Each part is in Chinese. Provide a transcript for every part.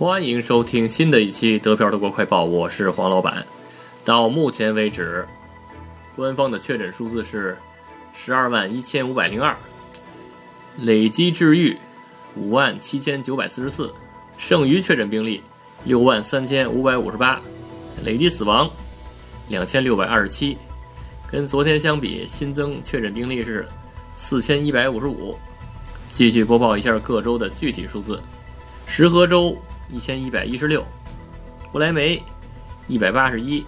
欢迎收听新的一期德票德国快报，我是黄老板。到目前为止，官方的确诊数字是十二万一千五百零二，累计治愈五万七千九百四十四，剩余确诊病例六万三千五百五十八，累计死亡两千六百二十七。跟昨天相比，新增确诊病例是四千一百五十五。继续播报一下各州的具体数字：石河州一千一百一十六，不来梅一百八十一，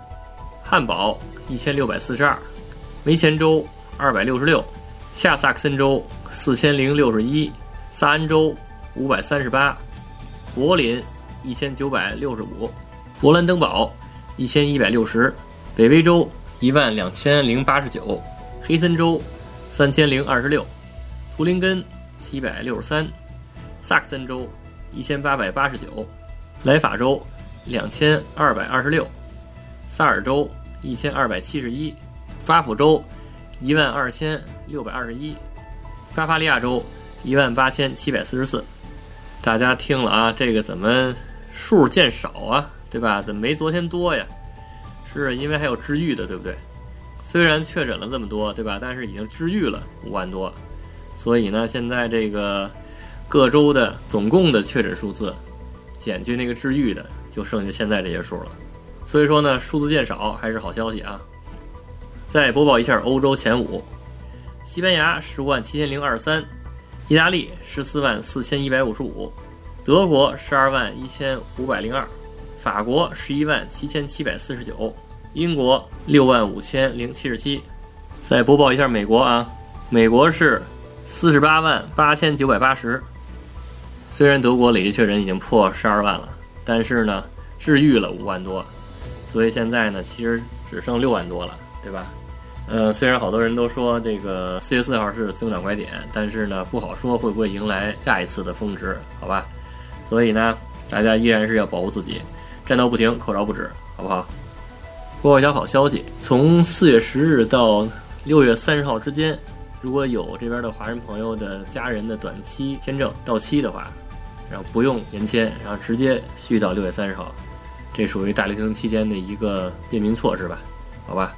汉堡一千六百四十二，梅前州二百六十六，下萨克森州四千零六十一，萨恩州五百三十八，柏林一千九百六十五，勃兰登堡一千一百六十，北威州一万两千零八十九，黑森州三千零二十六，图林根。七百六十三，萨克森州一千八百八十九，莱法州两千二百二十六，萨尔州一千二百七十一，巴甫州一万二千六百二十一，巴伐利亚州一万八千七百四十四。大家听了啊，这个怎么数见少啊？对吧？怎么没昨天多呀？是因为还有治愈的，对不对？虽然确诊了这么多，对吧？但是已经治愈了五万多。所以呢，现在这个各州的总共的确诊数字，减去那个治愈的，就剩下现在这些数了。所以说呢，数字见少还是好消息啊。再播报一下欧洲前五：西班牙十五万七千零二十三，意大利十四万四千一百五十五，德国十二万一千五百零二，法国十一万七千七百四十九，英国六万五千零七十七。再播报一下美国啊，美国是。四十八万八千九百八十。虽然德国累计确诊已经破十二万了，但是呢，治愈了五万多，所以现在呢，其实只剩六万多了，对吧？呃，虽然好多人都说这个四月四号是增长拐点，但是呢，不好说会不会迎来下一次的峰值，好吧？所以呢，大家依然是要保护自己，战斗不停，口罩不止，好不好？播报一条好消息，从四月十日到六月三十号之间。如果有这边的华人朋友的家人的短期签证到期的话，然后不用延签，然后直接续到六月三十号，这属于大流行期间的一个便民措施吧？好吧，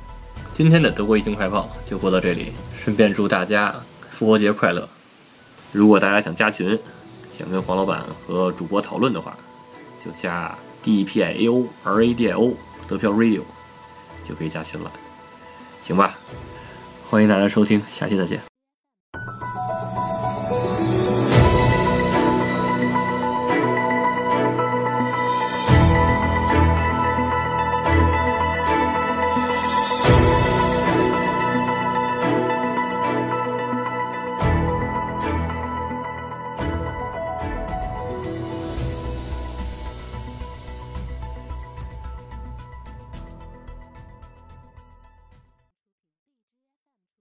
今天的德国疫情快报就播到这里，顺便祝大家复活节快乐。如果大家想加群，想跟黄老板和主播讨论的话，就加 D P I A O R A D I O 德票 Radio 就可以加群了，行吧？欢迎大家收听，下期再见。